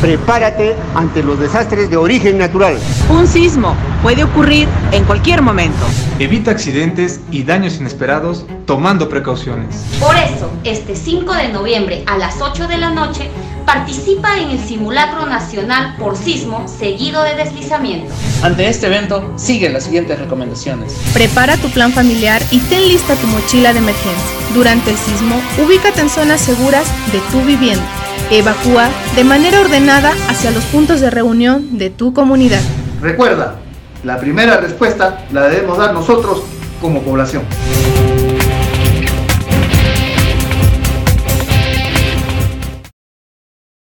Prepárate ante los desastres de origen natural. Un sismo puede ocurrir en cualquier momento. Evita accidentes y daños inesperados tomando precauciones. Por eso, este 5 de noviembre a las 8 de la noche, participa en el simulacro nacional por sismo seguido de deslizamiento. Ante este evento, sigue las siguientes recomendaciones. Prepara tu plan familiar y ten lista tu mochila de emergencia. Durante el sismo, ubícate en zonas seguras de tu vivienda. Evacúa de manera ordenada hacia los puntos de reunión de tu comunidad. Recuerda, la primera respuesta la debemos dar nosotros como población.